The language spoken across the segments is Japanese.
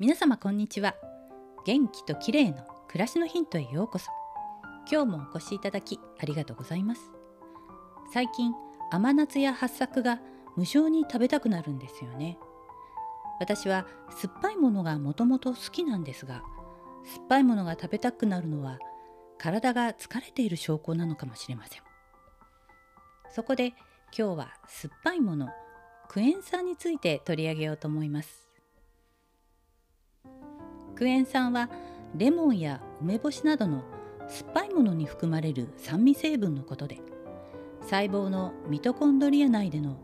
皆様こんにちは。元気と綺麗の暮らしのヒントへようこそ。今日もお越しいただきありがとうございます。最近甘夏や八作が無性に食べたくなるんですよね。私は酸っぱいものがもともと好きなんですが酸っぱいものが食べたくなるのは体が疲れている証拠なのかもしれません。そこで今日は酸っぱいものクエン酸について取り上げようと思います。クエン酸はレモンや梅干しなどの酸っぱいものに含まれる酸味成分のことで細胞のミトコンドリア内での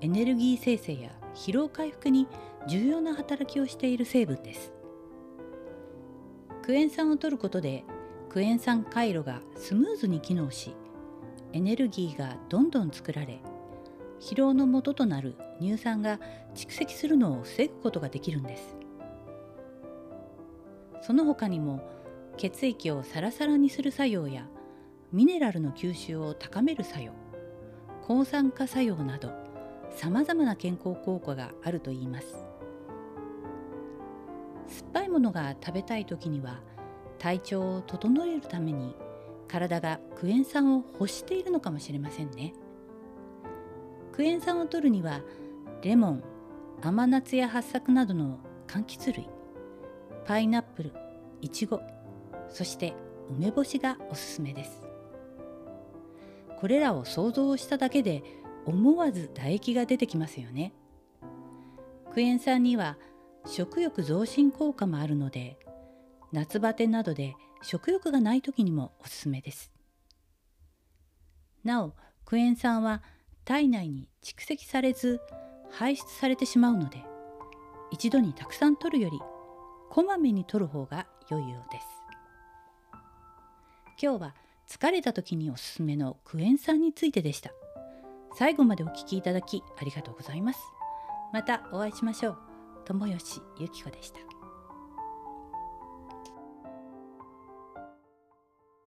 エネルギー生成や疲労回復に重要な働きをしている成分です。クエン酸を摂ることでクエン酸回路がスムーズに機能しエネルギーがどんどん作られ疲労の元となる乳酸が蓄積するのを防ぐことができるんです。その他にも血液をサラサラにする作用やミネラルの吸収を高める作用抗酸化作用などさまざまな健康効果があるといいます。酸っぱいものが食べたい時には体調を整えるために体がクエン酸を欲しているのかもしれませんね。クエン酸を摂るにはレモン甘夏や八作などの柑橘類パイナップルいちごそして梅干しがおすすめです。これらを想像しただけで思わず唾液が出てきますよね。クエン酸には食欲増進効果もあるので夏バテなどで食欲がない時にもおすすめです。なおクエン酸は体内に蓄積されず排出されてしまうので一度にたくさん摂るよりこまめに摂る方が良いようです。今日は疲れた時におすすめのクエン酸についてでした。最後までお聞きいただきありがとうございます。またお会いしましょう。友吉ゆき子でした。